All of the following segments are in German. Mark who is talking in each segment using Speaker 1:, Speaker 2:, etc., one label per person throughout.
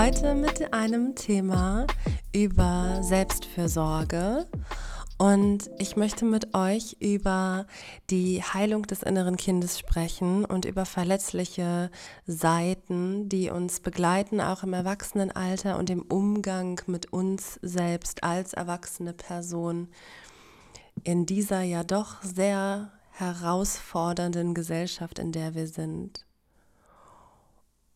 Speaker 1: Heute mit einem Thema über Selbstfürsorge. Und ich möchte mit euch über die Heilung des inneren Kindes sprechen und über verletzliche Seiten, die uns begleiten, auch im Erwachsenenalter und im Umgang mit uns selbst als erwachsene Person in dieser ja doch sehr herausfordernden Gesellschaft, in der wir sind.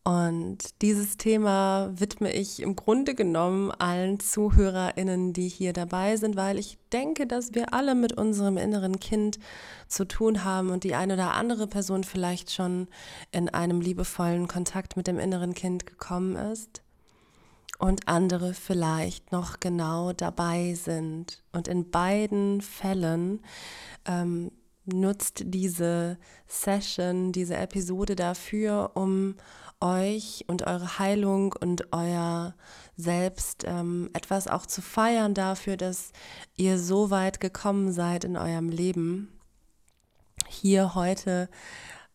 Speaker 1: Und dieses Thema widme ich im Grunde genommen allen ZuhörerInnen, die hier dabei sind, weil ich denke, dass wir alle mit unserem inneren Kind zu tun haben und die eine oder andere Person vielleicht schon in einem liebevollen Kontakt mit dem inneren Kind gekommen ist und andere vielleicht noch genau dabei sind. Und in beiden Fällen ähm, nutzt diese Session, diese Episode dafür, um euch und eure Heilung und euer Selbst ähm, etwas auch zu feiern dafür, dass ihr so weit gekommen seid in eurem Leben, hier heute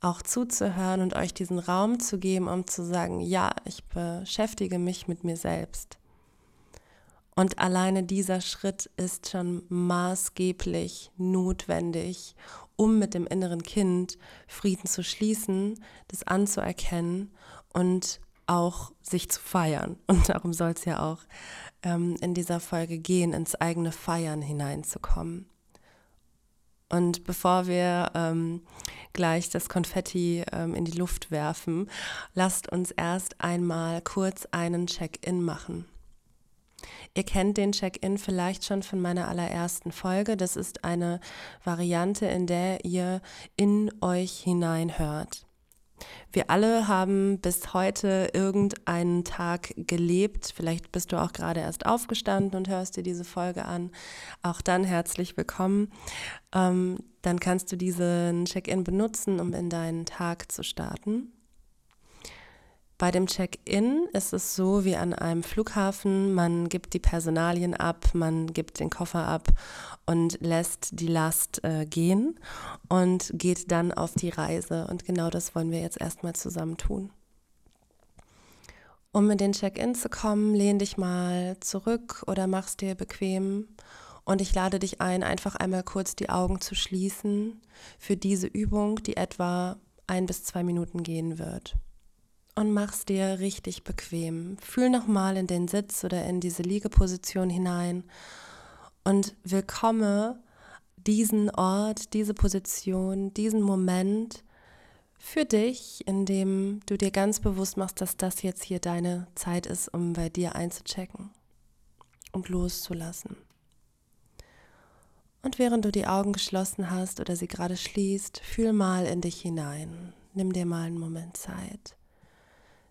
Speaker 1: auch zuzuhören und euch diesen Raum zu geben, um zu sagen, ja, ich beschäftige mich mit mir selbst. Und alleine dieser Schritt ist schon maßgeblich notwendig, um mit dem inneren Kind Frieden zu schließen, das anzuerkennen und auch sich zu feiern. Und darum soll es ja auch ähm, in dieser Folge gehen, ins eigene Feiern hineinzukommen. Und bevor wir ähm, gleich das Konfetti ähm, in die Luft werfen, lasst uns erst einmal kurz einen Check-in machen. Ihr kennt den Check-in vielleicht schon von meiner allerersten Folge. Das ist eine Variante, in der ihr in euch hineinhört. Wir alle haben bis heute irgendeinen Tag gelebt. Vielleicht bist du auch gerade erst aufgestanden und hörst dir diese Folge an. Auch dann herzlich willkommen. Ähm, dann kannst du diesen Check-in benutzen, um in deinen Tag zu starten. Bei dem Check-in ist es so wie an einem Flughafen, man gibt die Personalien ab, man gibt den Koffer ab und lässt die Last äh, gehen und geht dann auf die Reise. Und genau das wollen wir jetzt erstmal zusammen tun. Um in den Check-in zu kommen, lehn dich mal zurück oder mach's dir bequem. Und ich lade dich ein, einfach einmal kurz die Augen zu schließen für diese Übung, die etwa ein bis zwei Minuten gehen wird und mach's dir richtig bequem. Fühl nochmal in den Sitz oder in diese Liegeposition hinein und willkomme diesen Ort, diese Position, diesen Moment für dich, in dem du dir ganz bewusst machst, dass das jetzt hier deine Zeit ist, um bei dir einzuchecken und loszulassen. Und während du die Augen geschlossen hast oder sie gerade schließt, fühl mal in dich hinein. Nimm dir mal einen Moment Zeit.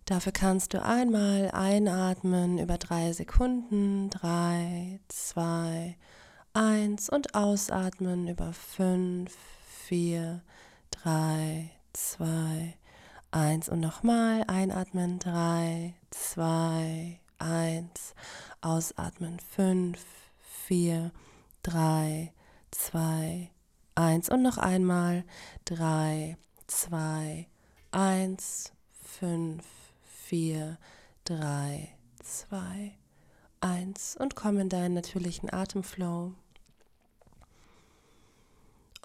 Speaker 1: Dafür kannst du einmal einatmen über drei Sekunden, drei, zwei, eins und ausatmen über fünf, vier, drei, zwei, eins und nochmal einatmen, drei, zwei, eins, ausatmen, fünf, vier, drei, zwei, eins und noch einmal, drei, zwei, eins, fünf, vier, drei, zwei, eins und komm in deinen natürlichen Atemflow.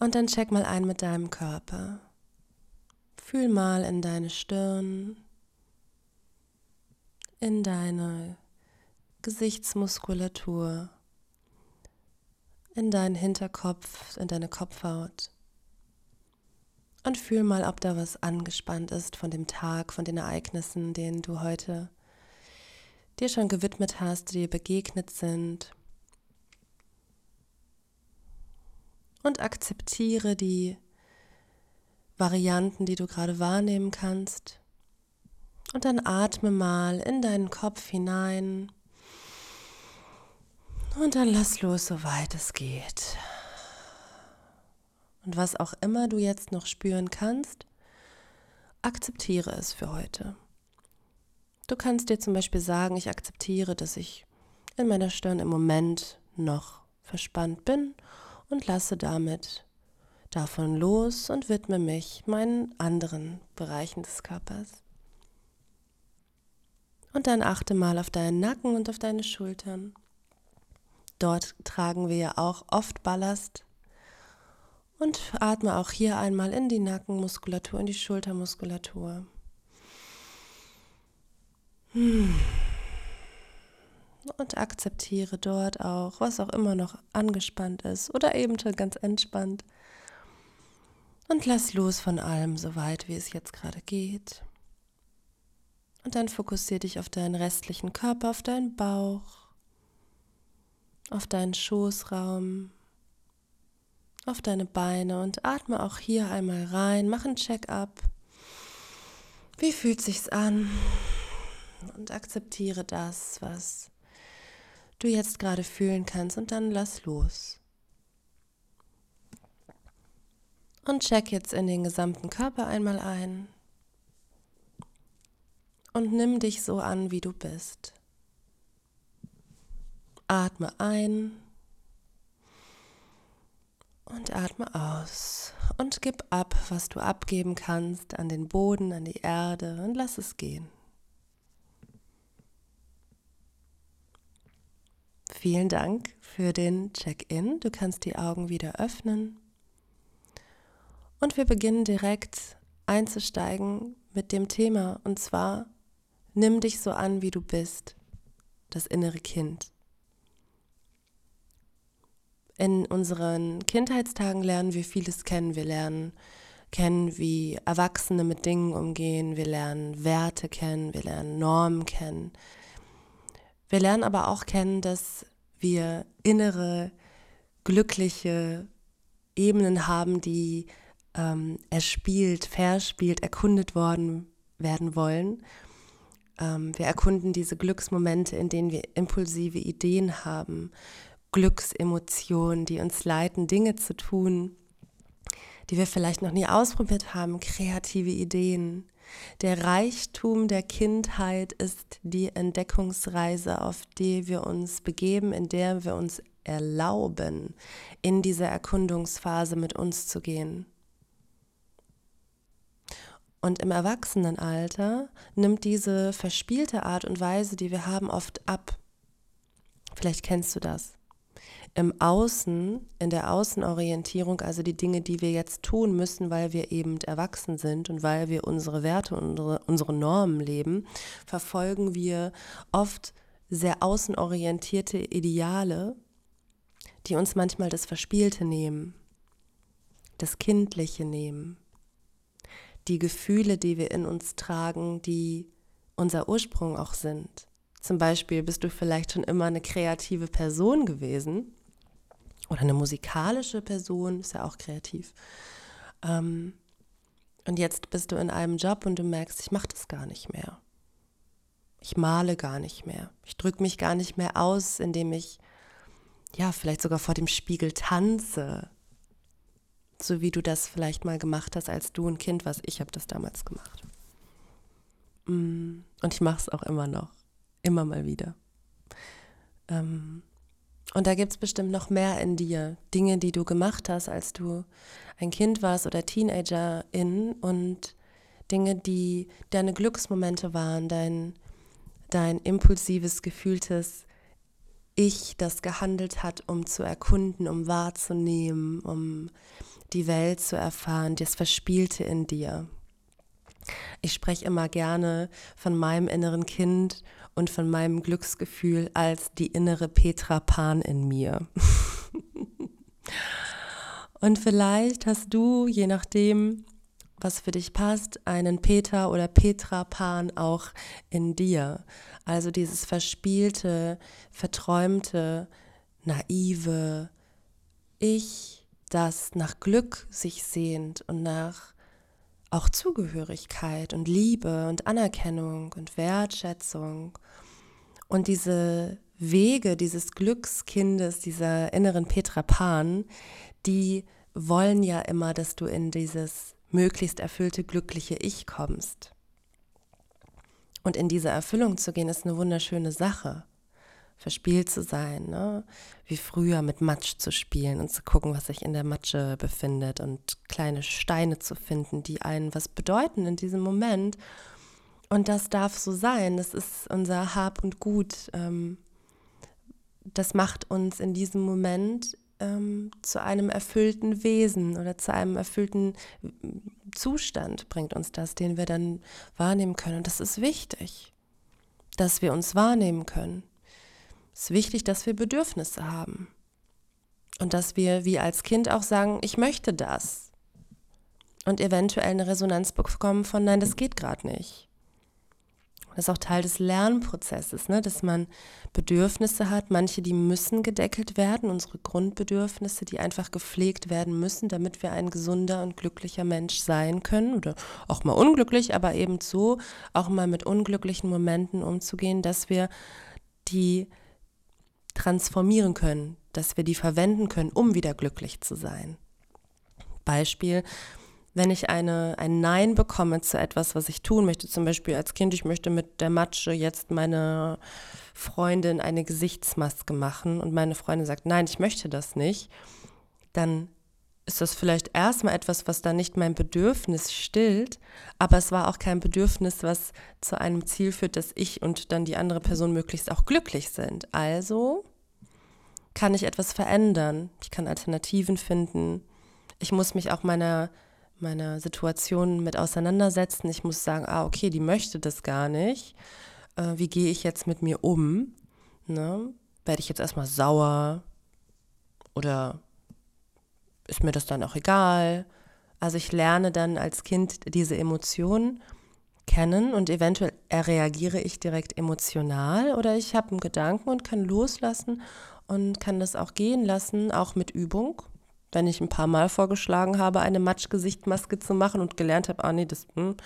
Speaker 1: Und dann check mal ein mit deinem Körper. Fühl mal in deine Stirn, in deine Gesichtsmuskulatur, in deinen Hinterkopf, in deine Kopfhaut. Und fühl mal, ob da was angespannt ist von dem Tag, von den Ereignissen, denen du heute dir schon gewidmet hast, die dir begegnet sind. Und akzeptiere die Varianten, die du gerade wahrnehmen kannst. Und dann atme mal in deinen Kopf hinein. Und dann lass los, soweit es geht. Und was auch immer du jetzt noch spüren kannst, akzeptiere es für heute. Du kannst dir zum Beispiel sagen, ich akzeptiere, dass ich in meiner Stirn im Moment noch verspannt bin und lasse damit davon los und widme mich meinen anderen Bereichen des Körpers. Und dann achte mal auf deinen Nacken und auf deine Schultern. Dort tragen wir ja auch oft Ballast. Und atme auch hier einmal in die Nackenmuskulatur, in die Schultermuskulatur. Und akzeptiere dort auch, was auch immer noch angespannt ist oder eben ganz entspannt. Und lass los von allem, so weit wie es jetzt gerade geht. Und dann fokussiere dich auf deinen restlichen Körper, auf deinen Bauch, auf deinen Schoßraum, auf deine Beine und atme auch hier einmal rein, mach ein Check-up. Wie fühlt sich's an? Und akzeptiere das, was du jetzt gerade fühlen kannst und dann lass los. Und check jetzt in den gesamten Körper einmal ein und nimm dich so an, wie du bist. Atme ein und atme aus und gib ab, was du abgeben kannst an den Boden, an die Erde und lass es gehen. Vielen Dank für den Check-in. Du kannst die Augen wieder öffnen. Und wir beginnen direkt einzusteigen mit dem Thema und zwar Nimm dich so an, wie du bist, das innere Kind. In unseren Kindheitstagen lernen wir vieles kennen. Wir lernen kennen, wie Erwachsene mit Dingen umgehen. Wir lernen Werte kennen. Wir lernen Normen kennen. Wir lernen aber auch kennen, dass wir innere, glückliche Ebenen haben, die ähm, erspielt, verspielt, erkundet worden werden wollen ähm, wir erkunden diese Glücksmomente, in denen wir impulsive Ideen haben, Glücksemotionen, die uns leiten, Dinge zu tun, die wir vielleicht noch nie ausprobiert haben, kreative Ideen. Der Reichtum der Kindheit ist die Entdeckungsreise, auf die wir uns begeben, in der wir uns erlauben, in diese Erkundungsphase mit uns zu gehen. Und im Erwachsenenalter nimmt diese verspielte Art und Weise, die wir haben, oft ab. Vielleicht kennst du das. Im Außen, in der Außenorientierung, also die Dinge, die wir jetzt tun müssen, weil wir eben erwachsen sind und weil wir unsere Werte und unsere, unsere Normen leben, verfolgen wir oft sehr außenorientierte Ideale, die uns manchmal das Verspielte nehmen, das Kindliche nehmen die Gefühle, die wir in uns tragen, die unser Ursprung auch sind. Zum Beispiel bist du vielleicht schon immer eine kreative Person gewesen oder eine musikalische Person, ist ja auch kreativ. Ähm, und jetzt bist du in einem Job und du merkst, ich mache das gar nicht mehr. Ich male gar nicht mehr. Ich drücke mich gar nicht mehr aus, indem ich ja vielleicht sogar vor dem Spiegel tanze so wie du das vielleicht mal gemacht hast, als du ein Kind warst. Ich habe das damals gemacht. Mm, und ich mache es auch immer noch. Immer mal wieder. Ähm, und da gibt es bestimmt noch mehr in dir. Dinge, die du gemacht hast, als du ein Kind warst oder Teenagerin und Dinge, die deine Glücksmomente waren, dein, dein impulsives, gefühltes Ich, das gehandelt hat, um zu erkunden, um wahrzunehmen, um die Welt zu erfahren, das Verspielte in dir. Ich spreche immer gerne von meinem inneren Kind und von meinem Glücksgefühl als die innere Petra Pan in mir. und vielleicht hast du, je nachdem, was für dich passt, einen Peter oder Petra Pan auch in dir. Also dieses verspielte, verträumte, naive Ich, das nach Glück sich sehnt und nach auch Zugehörigkeit und Liebe und Anerkennung und Wertschätzung und diese Wege dieses Glückskindes, dieser inneren Petra Pan, die wollen ja immer, dass du in dieses möglichst erfüllte, glückliche Ich kommst. Und in diese Erfüllung zu gehen, ist eine wunderschöne Sache verspielt zu sein, ne? wie früher mit Matsch zu spielen und zu gucken, was sich in der Matsche befindet und kleine Steine zu finden, die einen was bedeuten in diesem Moment Und das darf so sein. Das ist unser Hab und Gut. Ähm, das macht uns in diesem Moment ähm, zu einem erfüllten Wesen oder zu einem erfüllten Zustand bringt uns das, den wir dann wahrnehmen können. Und das ist wichtig, dass wir uns wahrnehmen können. Es ist wichtig, dass wir Bedürfnisse haben. Und dass wir wie als Kind auch sagen, ich möchte das. Und eventuell eine Resonanz bekommen von, nein, das geht gerade nicht. Das ist auch Teil des Lernprozesses, ne? dass man Bedürfnisse hat. Manche, die müssen gedeckelt werden, unsere Grundbedürfnisse, die einfach gepflegt werden müssen, damit wir ein gesunder und glücklicher Mensch sein können. Oder auch mal unglücklich, aber eben so auch mal mit unglücklichen Momenten umzugehen, dass wir die transformieren können, dass wir die verwenden können, um wieder glücklich zu sein. Beispiel, wenn ich eine, ein Nein bekomme zu etwas, was ich tun möchte, zum Beispiel als Kind, ich möchte mit der Matsche jetzt meine Freundin eine Gesichtsmaske machen und meine Freundin sagt, nein, ich möchte das nicht, dann ist das vielleicht erstmal etwas, was da nicht mein Bedürfnis stillt, aber es war auch kein Bedürfnis, was zu einem Ziel führt, dass ich und dann die andere Person möglichst auch glücklich sind. Also kann ich etwas verändern. Ich kann Alternativen finden. Ich muss mich auch meiner meiner Situation mit auseinandersetzen. Ich muss sagen, ah, okay, die möchte das gar nicht. Äh, wie gehe ich jetzt mit mir um? Ne? Werde ich jetzt erstmal sauer? Oder ist mir das dann auch egal? Also ich lerne dann als Kind diese Emotionen kennen und eventuell reagiere ich direkt emotional oder ich habe einen Gedanken und kann loslassen und kann das auch gehen lassen, auch mit Übung wenn ich ein paar Mal vorgeschlagen habe, eine Matschgesichtmaske zu machen und gelernt habe, ah nee, das, hm,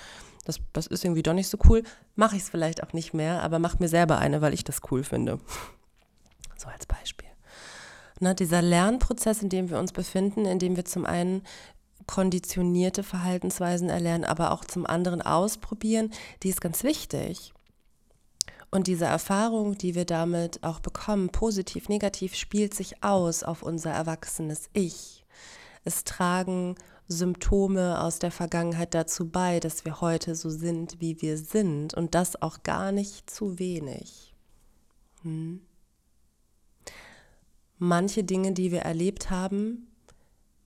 Speaker 1: das, das ist irgendwie doch nicht so cool, mache ich es vielleicht auch nicht mehr, aber mache mir selber eine, weil ich das cool finde. So als Beispiel. Na, dieser Lernprozess, in dem wir uns befinden, in dem wir zum einen konditionierte Verhaltensweisen erlernen, aber auch zum anderen ausprobieren, die ist ganz wichtig. Und diese Erfahrung, die wir damit auch bekommen, positiv, negativ, spielt sich aus auf unser erwachsenes Ich. Es tragen Symptome aus der Vergangenheit dazu bei, dass wir heute so sind, wie wir sind. Und das auch gar nicht zu wenig. Hm. Manche Dinge, die wir erlebt haben,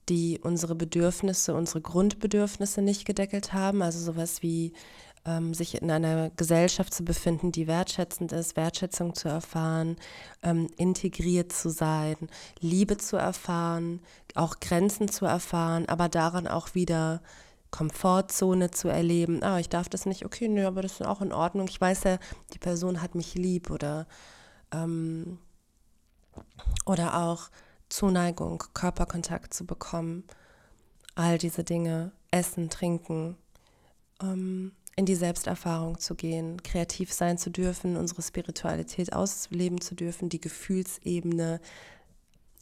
Speaker 1: die unsere Bedürfnisse, unsere Grundbedürfnisse nicht gedeckelt haben, also sowas wie ähm, sich in einer Gesellschaft zu befinden, die wertschätzend ist, Wertschätzung zu erfahren, ähm, integriert zu sein, Liebe zu erfahren, auch Grenzen zu erfahren, aber daran auch wieder Komfortzone zu erleben. Ah, ich darf das nicht, okay, nö, aber das ist auch in Ordnung. Ich weiß ja, die Person hat mich lieb oder, ähm, oder auch Zuneigung, Körperkontakt zu bekommen. All diese Dinge, Essen, Trinken, ähm, in die Selbsterfahrung zu gehen, kreativ sein zu dürfen, unsere Spiritualität ausleben zu dürfen, die Gefühlsebene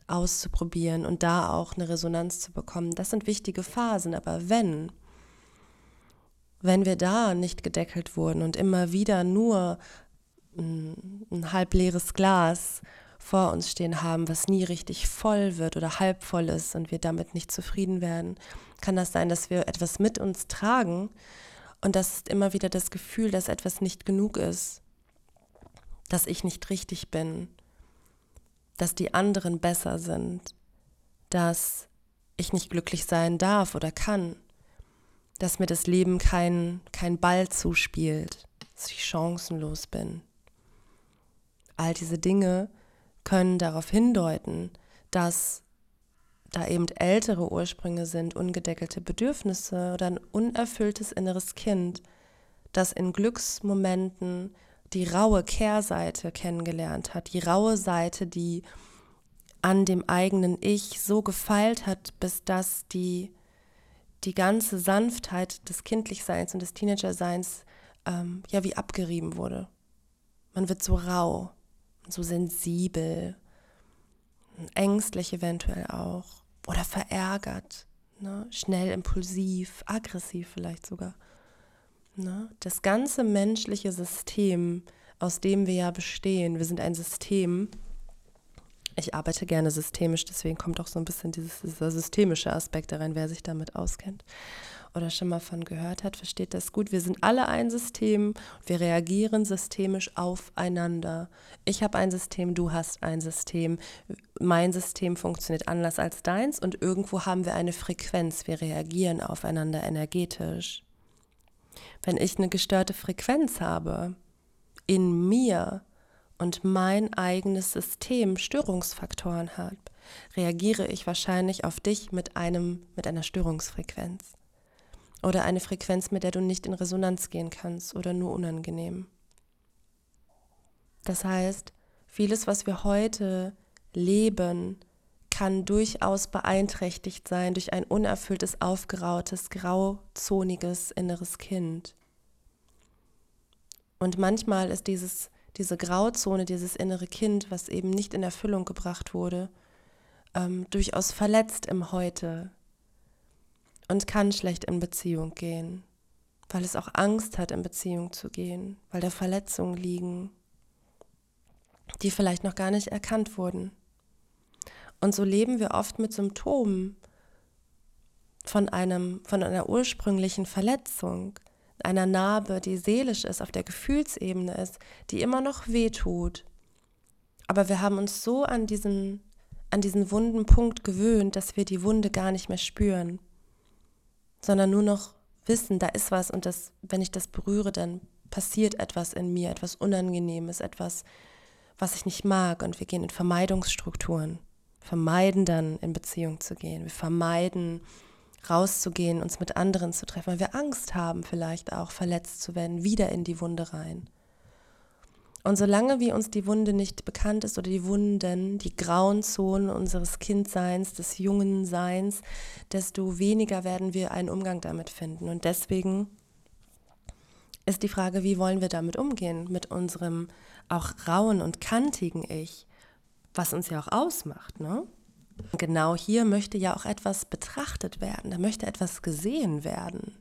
Speaker 1: auszuprobieren und da auch eine Resonanz zu bekommen. Das sind wichtige Phasen, aber wenn, wenn wir da nicht gedeckelt wurden und immer wieder nur ein, ein halb leeres Glas vor uns stehen haben, was nie richtig voll wird oder halb voll ist und wir damit nicht zufrieden werden, kann das sein, dass wir etwas mit uns tragen, und das ist immer wieder das Gefühl, dass etwas nicht genug ist, dass ich nicht richtig bin, dass die anderen besser sind, dass ich nicht glücklich sein darf oder kann, dass mir das Leben kein, kein Ball zuspielt, dass ich chancenlos bin. All diese Dinge können darauf hindeuten, dass da eben ältere Ursprünge sind, ungedeckelte Bedürfnisse oder ein unerfülltes inneres Kind, das in Glücksmomenten die raue Kehrseite kennengelernt hat, die raue Seite, die an dem eigenen Ich so gefeilt hat, bis das die, die ganze Sanftheit des Kindlichseins und des Teenagerseins ähm, ja wie abgerieben wurde. Man wird so rau, so sensibel, ängstlich eventuell auch oder verärgert, ne? schnell impulsiv, aggressiv vielleicht sogar. Ne? Das ganze menschliche System, aus dem wir ja bestehen, wir sind ein System. Ich arbeite gerne systemisch, deswegen kommt auch so ein bisschen dieses, dieser systemische Aspekt rein, wer sich damit auskennt. Oder schon mal von gehört hat, versteht das gut. Wir sind alle ein System, wir reagieren systemisch aufeinander. Ich habe ein System, du hast ein System. Mein System funktioniert anders als deins und irgendwo haben wir eine Frequenz. Wir reagieren aufeinander energetisch. Wenn ich eine gestörte Frequenz habe in mir und mein eigenes System Störungsfaktoren hat, reagiere ich wahrscheinlich auf dich mit einem mit einer Störungsfrequenz oder eine Frequenz, mit der du nicht in Resonanz gehen kannst oder nur unangenehm. Das heißt, vieles, was wir heute leben, kann durchaus beeinträchtigt sein durch ein unerfülltes, aufgerautes, grauzoniges inneres Kind. Und manchmal ist dieses, diese Grauzone, dieses innere Kind, was eben nicht in Erfüllung gebracht wurde, ähm, durchaus verletzt im Heute und kann schlecht in Beziehung gehen, weil es auch Angst hat, in Beziehung zu gehen, weil da Verletzungen liegen, die vielleicht noch gar nicht erkannt wurden. Und so leben wir oft mit Symptomen von, einem, von einer ursprünglichen Verletzung, einer Narbe, die seelisch ist, auf der Gefühlsebene ist, die immer noch wehtut. Aber wir haben uns so an diesen, an diesen wunden Punkt gewöhnt, dass wir die Wunde gar nicht mehr spüren, sondern nur noch wissen, da ist was und das, wenn ich das berühre, dann passiert etwas in mir, etwas Unangenehmes, etwas, was ich nicht mag und wir gehen in Vermeidungsstrukturen vermeiden dann in Beziehung zu gehen. Wir vermeiden rauszugehen, uns mit anderen zu treffen, weil wir Angst haben, vielleicht auch verletzt zu werden, wieder in die Wunde rein. Und solange wie uns die Wunde nicht bekannt ist oder die Wunden, die grauen Zonen unseres Kindseins, des jungen Seins, desto weniger werden wir einen Umgang damit finden. Und deswegen ist die Frage, wie wollen wir damit umgehen, mit unserem auch rauen und kantigen Ich? was uns ja auch ausmacht. Ne? Genau hier möchte ja auch etwas betrachtet werden, da möchte etwas gesehen werden.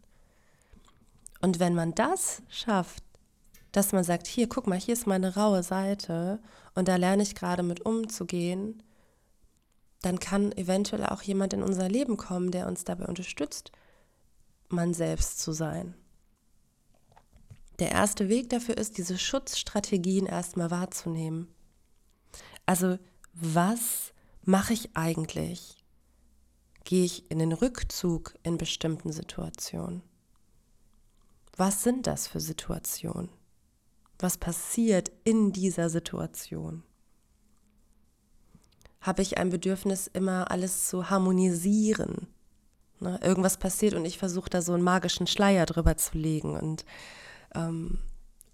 Speaker 1: Und wenn man das schafft, dass man sagt, hier, guck mal, hier ist meine raue Seite und da lerne ich gerade mit umzugehen, dann kann eventuell auch jemand in unser Leben kommen, der uns dabei unterstützt, man selbst zu sein. Der erste Weg dafür ist, diese Schutzstrategien erstmal wahrzunehmen. Also was mache ich eigentlich? Gehe ich in den Rückzug in bestimmten Situationen? Was sind das für Situationen? Was passiert in dieser Situation? Habe ich ein Bedürfnis, immer alles zu harmonisieren? Ne, irgendwas passiert und ich versuche da so einen magischen Schleier drüber zu legen und, ähm,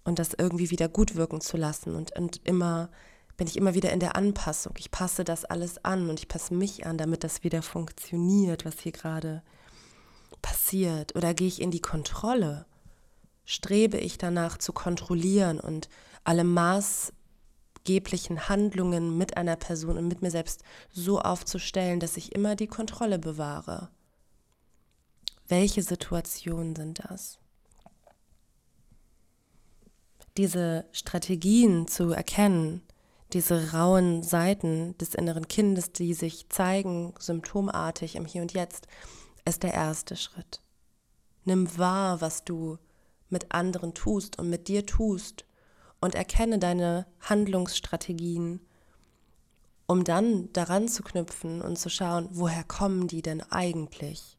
Speaker 1: und das irgendwie wieder gut wirken zu lassen und, und immer bin ich immer wieder in der Anpassung. Ich passe das alles an und ich passe mich an, damit das wieder funktioniert, was hier gerade passiert. Oder gehe ich in die Kontrolle? Strebe ich danach zu kontrollieren und alle maßgeblichen Handlungen mit einer Person und mit mir selbst so aufzustellen, dass ich immer die Kontrolle bewahre? Welche Situationen sind das? Diese Strategien zu erkennen, diese rauen Seiten des inneren Kindes, die sich zeigen, symptomartig im Hier und Jetzt, ist der erste Schritt. Nimm wahr, was du mit anderen tust und mit dir tust und erkenne deine Handlungsstrategien, um dann daran zu knüpfen und zu schauen, woher kommen die denn eigentlich?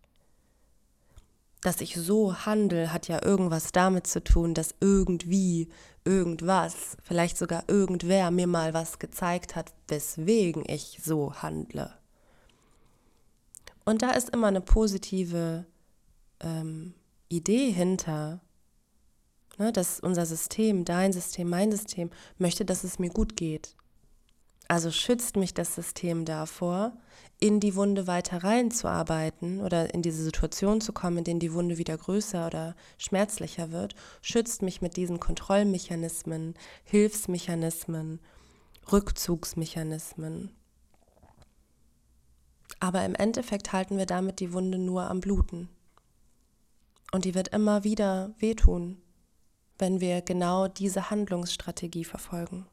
Speaker 1: dass ich so handle, hat ja irgendwas damit zu tun, dass irgendwie irgendwas, vielleicht sogar irgendwer mir mal was gezeigt hat, weswegen ich so handle. Und da ist immer eine positive ähm, Idee hinter, ne, dass unser System, dein System, mein System möchte, dass es mir gut geht. Also schützt mich das System davor, in die Wunde weiter reinzuarbeiten oder in diese Situation zu kommen, in denen die Wunde wieder größer oder schmerzlicher wird, schützt mich mit diesen Kontrollmechanismen, Hilfsmechanismen, Rückzugsmechanismen. Aber im Endeffekt halten wir damit die Wunde nur am Bluten. Und die wird immer wieder wehtun, wenn wir genau diese Handlungsstrategie verfolgen.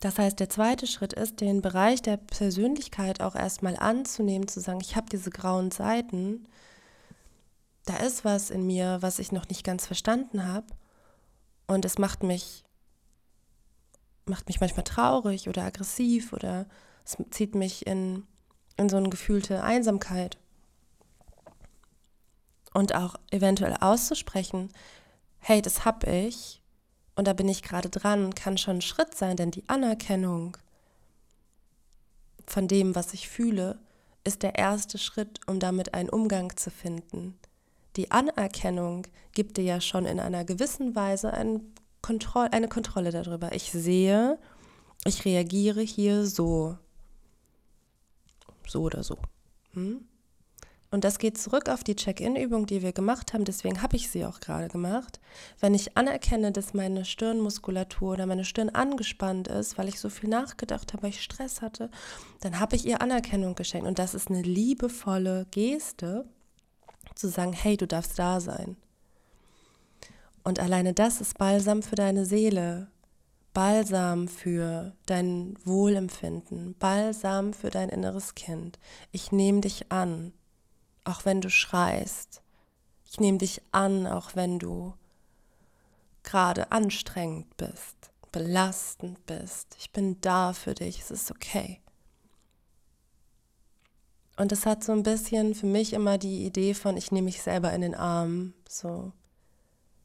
Speaker 1: Das heißt, der zweite Schritt ist, den Bereich der Persönlichkeit auch erstmal anzunehmen, zu sagen, ich habe diese grauen Seiten da ist was in mir, was ich noch nicht ganz verstanden habe und es macht mich macht mich manchmal traurig oder aggressiv oder es zieht mich in, in so eine gefühlte Einsamkeit. Und auch eventuell auszusprechen, hey, das hab ich und da bin ich gerade dran, kann schon ein Schritt sein, denn die Anerkennung von dem, was ich fühle, ist der erste Schritt, um damit einen Umgang zu finden. Die Anerkennung gibt dir ja schon in einer gewissen Weise einen Kontroll eine Kontrolle darüber. Ich sehe, ich reagiere hier so. So oder so. Hm? Und das geht zurück auf die Check-in-Übung, die wir gemacht haben. Deswegen habe ich sie auch gerade gemacht. Wenn ich anerkenne, dass meine Stirnmuskulatur oder meine Stirn angespannt ist, weil ich so viel nachgedacht habe, weil ich Stress hatte, dann habe ich ihr Anerkennung geschenkt. Und das ist eine liebevolle Geste, zu sagen, hey, du darfst da sein. Und alleine das ist Balsam für deine Seele, Balsam für dein Wohlempfinden, Balsam für dein inneres Kind. Ich nehme dich an, auch wenn du schreist. Ich nehme dich an, auch wenn du gerade anstrengend bist, belastend bist. Ich bin da für dich, es ist okay. Und es hat so ein bisschen für mich immer die Idee von, ich nehme mich selber in den Arm, so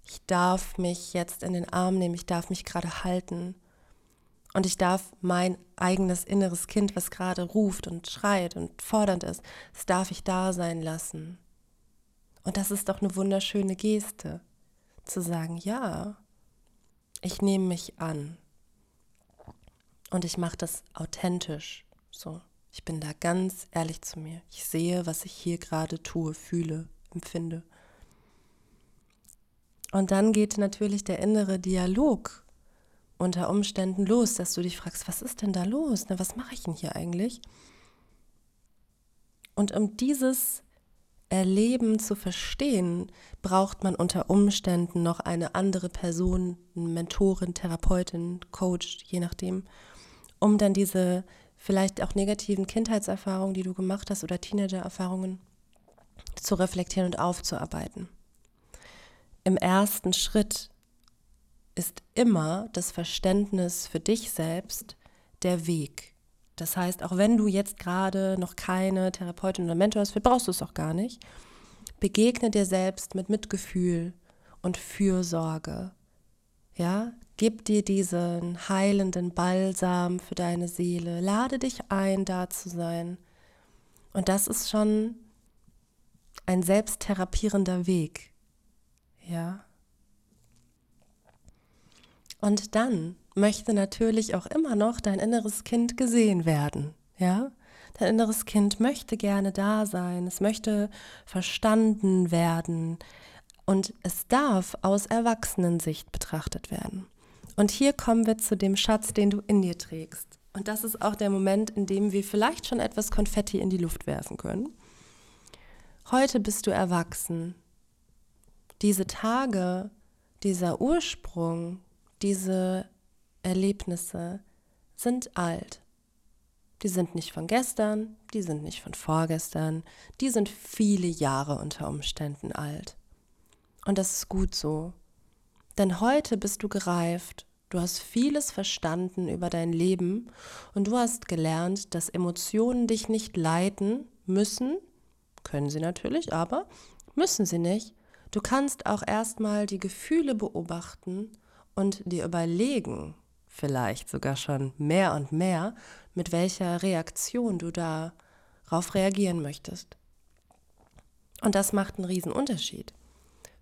Speaker 1: ich darf mich jetzt in den Arm nehmen, ich darf mich gerade halten. Und ich darf mein eigenes inneres Kind, was gerade ruft und schreit und fordernd ist, das darf ich da sein lassen. Und das ist doch eine wunderschöne Geste, zu sagen, ja, ich nehme mich an. Und ich mache das authentisch. So, ich bin da ganz ehrlich zu mir. Ich sehe, was ich hier gerade tue, fühle, empfinde. Und dann geht natürlich der innere Dialog unter Umständen los, dass du dich fragst, was ist denn da los? Ne, was mache ich denn hier eigentlich? Und um dieses Erleben zu verstehen, braucht man unter Umständen noch eine andere Person, Mentorin, Therapeutin, Coach, je nachdem, um dann diese vielleicht auch negativen Kindheitserfahrungen, die du gemacht hast oder Teenagererfahrungen zu reflektieren und aufzuarbeiten im ersten Schritt ist immer das Verständnis für dich selbst der Weg. Das heißt, auch wenn du jetzt gerade noch keine Therapeutin oder Mentor hast, brauchst du es auch gar nicht. Begegne dir selbst mit Mitgefühl und Fürsorge. Ja, gib dir diesen heilenden Balsam für deine Seele. Lade dich ein, da zu sein. Und das ist schon ein selbsttherapierender Weg. Ja. Und dann möchte natürlich auch immer noch dein inneres Kind gesehen werden. Ja. Dein inneres Kind möchte gerne da sein, es möchte verstanden werden und es darf aus Erwachsenensicht betrachtet werden. Und hier kommen wir zu dem Schatz, den du in dir trägst. Und das ist auch der Moment, in dem wir vielleicht schon etwas Konfetti in die Luft werfen können. Heute bist du erwachsen diese Tage, dieser Ursprung, diese Erlebnisse sind alt. Die sind nicht von gestern, die sind nicht von vorgestern, die sind viele Jahre unter Umständen alt. Und das ist gut so. Denn heute bist du gereift, du hast vieles verstanden über dein Leben und du hast gelernt, dass Emotionen dich nicht leiten müssen, können sie natürlich, aber müssen sie nicht, Du kannst auch erstmal die Gefühle beobachten und dir überlegen, vielleicht sogar schon mehr und mehr, mit welcher Reaktion du darauf reagieren möchtest. Und das macht einen riesen Unterschied.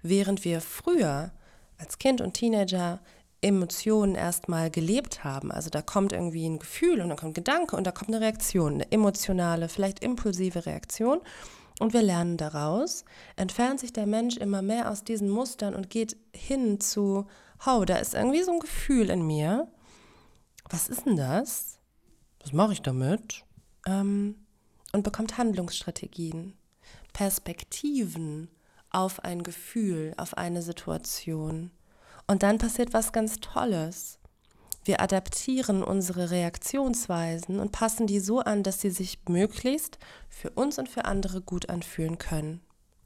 Speaker 1: Während wir früher als Kind und Teenager Emotionen erstmal gelebt haben, also da kommt irgendwie ein Gefühl und dann kommt ein Gedanke und da kommt eine Reaktion, eine emotionale, vielleicht impulsive Reaktion und wir lernen daraus, entfernt sich der Mensch immer mehr aus diesen Mustern und geht hin zu, oh, da ist irgendwie so ein Gefühl in mir. Was ist denn das? Was mache ich damit? Ähm, und bekommt Handlungsstrategien, Perspektiven auf ein Gefühl, auf eine Situation. Und dann passiert was ganz Tolles. Wir adaptieren unsere Reaktionsweisen und passen die so an, dass sie sich möglichst für uns und für andere gut anfühlen können.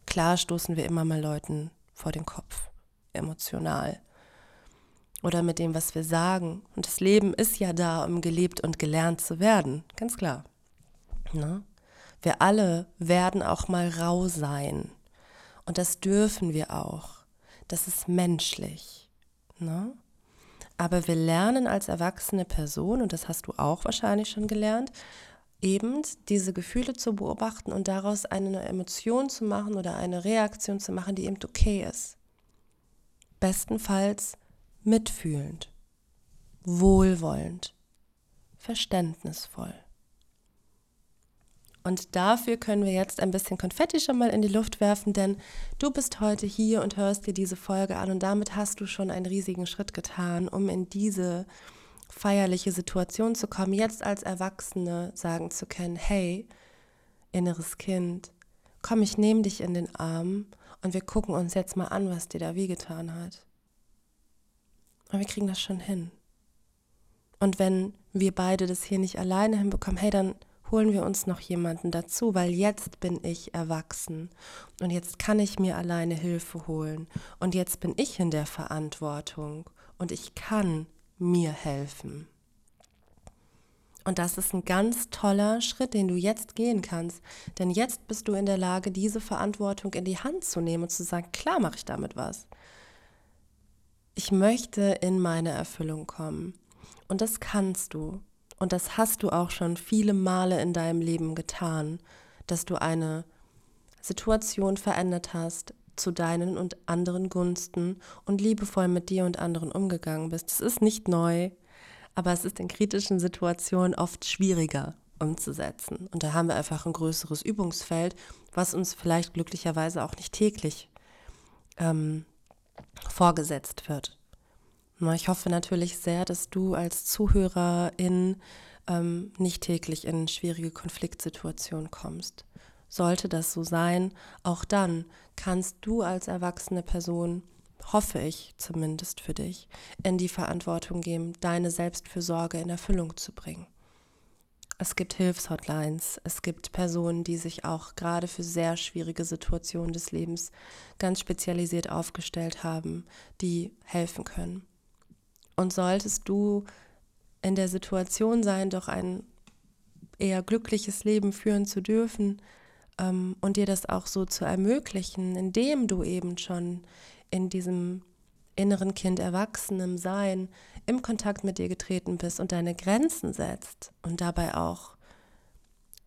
Speaker 1: klar stoßen wir immer mal Leuten vor den Kopf, emotional. Oder mit dem, was wir sagen. Und das Leben ist ja da, um gelebt und gelernt zu werden, ganz klar. Ne? Wir alle werden auch mal rau sein. Und das dürfen wir auch. Das ist menschlich. Ne? Aber wir lernen als erwachsene Person, und das hast du auch wahrscheinlich schon gelernt, eben diese Gefühle zu beobachten und daraus eine Emotion zu machen oder eine Reaktion zu machen, die eben okay ist. Bestenfalls mitfühlend, wohlwollend, verständnisvoll. Und dafür können wir jetzt ein bisschen Konfetti schon mal in die Luft werfen, denn du bist heute hier und hörst dir diese Folge an und damit hast du schon einen riesigen Schritt getan, um in diese feierliche Situation zu kommen, jetzt als Erwachsene sagen zu können, hey, inneres Kind, komm, ich nehme dich in den Arm und wir gucken uns jetzt mal an, was dir da wehgetan hat. Und wir kriegen das schon hin. Und wenn wir beide das hier nicht alleine hinbekommen, hey, dann holen wir uns noch jemanden dazu, weil jetzt bin ich erwachsen und jetzt kann ich mir alleine Hilfe holen und jetzt bin ich in der Verantwortung und ich kann mir helfen. Und das ist ein ganz toller Schritt, den du jetzt gehen kannst. Denn jetzt bist du in der Lage, diese Verantwortung in die Hand zu nehmen und zu sagen, klar mache ich damit was. Ich möchte in meine Erfüllung kommen. Und das kannst du. Und das hast du auch schon viele Male in deinem Leben getan, dass du eine Situation verändert hast zu deinen und anderen Gunsten und liebevoll mit dir und anderen umgegangen bist. Es ist nicht neu, aber es ist in kritischen Situationen oft schwieriger umzusetzen. Und da haben wir einfach ein größeres Übungsfeld, was uns vielleicht glücklicherweise auch nicht täglich ähm, vorgesetzt wird. Ich hoffe natürlich sehr, dass du als Zuhörerin ähm, nicht täglich in schwierige Konfliktsituationen kommst. Sollte das so sein, auch dann kannst du als erwachsene Person, hoffe ich zumindest für dich, in die Verantwortung gehen, deine Selbstfürsorge in Erfüllung zu bringen. Es gibt Hilfshotlines, es gibt Personen, die sich auch gerade für sehr schwierige Situationen des Lebens ganz spezialisiert aufgestellt haben, die helfen können. Und solltest du in der Situation sein, doch ein eher glückliches Leben führen zu dürfen ähm, und dir das auch so zu ermöglichen, indem du eben schon in diesem inneren Kind erwachsenem Sein im Kontakt mit dir getreten bist und deine Grenzen setzt und dabei auch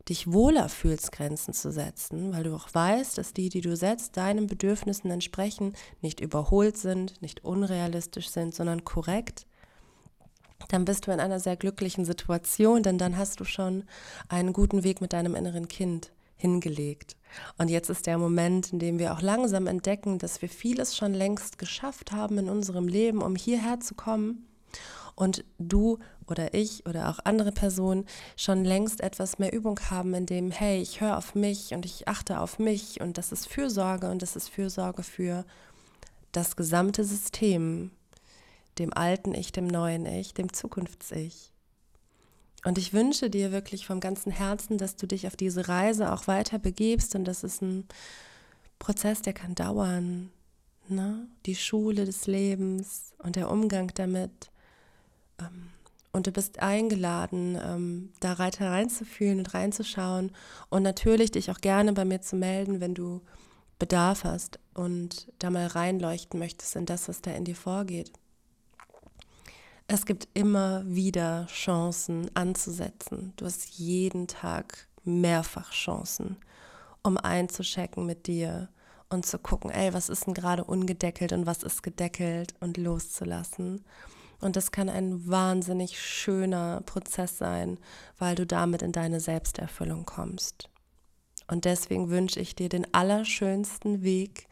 Speaker 1: dich wohler fühlst, Grenzen zu setzen, weil du auch weißt, dass die, die du setzt, deinen Bedürfnissen entsprechen, nicht überholt sind, nicht unrealistisch sind, sondern korrekt, dann bist du in einer sehr glücklichen Situation, denn dann hast du schon einen guten Weg mit deinem inneren Kind hingelegt. Und jetzt ist der Moment, in dem wir auch langsam entdecken, dass wir vieles schon längst geschafft haben in unserem Leben, um hierher zu kommen und du oder ich oder auch andere Personen schon längst etwas mehr Übung haben, in dem, hey, ich höre auf mich und ich achte auf mich und das ist Fürsorge und das ist Fürsorge für das gesamte System, dem alten Ich, dem neuen Ich, dem Zukunfts-Ich. Und ich wünsche dir wirklich vom ganzen Herzen, dass du dich auf diese Reise auch weiter begebst und das ist ein Prozess, der kann dauern. Ne? Die Schule des Lebens und der Umgang damit. Ähm, und du bist eingeladen, ähm, da weiter reinzufühlen und reinzuschauen und natürlich dich auch gerne bei mir zu melden, wenn du Bedarf hast und da mal reinleuchten möchtest in das, was da in dir vorgeht. Es gibt immer wieder Chancen anzusetzen. Du hast jeden Tag mehrfach Chancen, um einzuchecken mit dir und zu gucken, ey, was ist denn gerade ungedeckelt und was ist gedeckelt und loszulassen. Und das kann ein wahnsinnig schöner Prozess sein, weil du damit in deine Selbsterfüllung kommst. Und deswegen wünsche ich dir den allerschönsten Weg.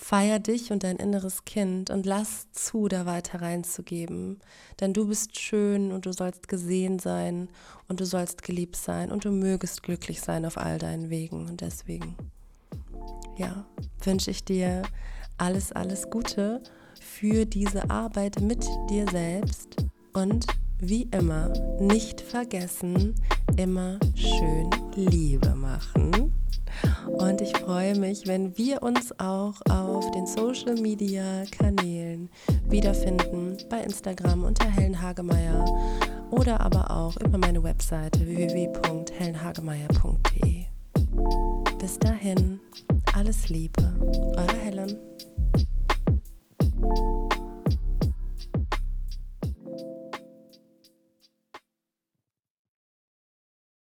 Speaker 1: Feier dich und dein inneres Kind und lass zu, da weiter reinzugeben. Denn du bist schön und du sollst gesehen sein und du sollst geliebt sein und du mögest glücklich sein auf all deinen Wegen. Und deswegen, ja, wünsche ich dir alles, alles Gute für diese Arbeit mit dir selbst und wie immer nicht vergessen, immer schön Liebe machen. Und ich freue mich, wenn wir uns auch auf den Social Media Kanälen wiederfinden, bei Instagram unter Helen Hagemeyer oder aber auch über meine Webseite www.helenhagemeyer.de. Bis dahin, alles Liebe, eure Helen.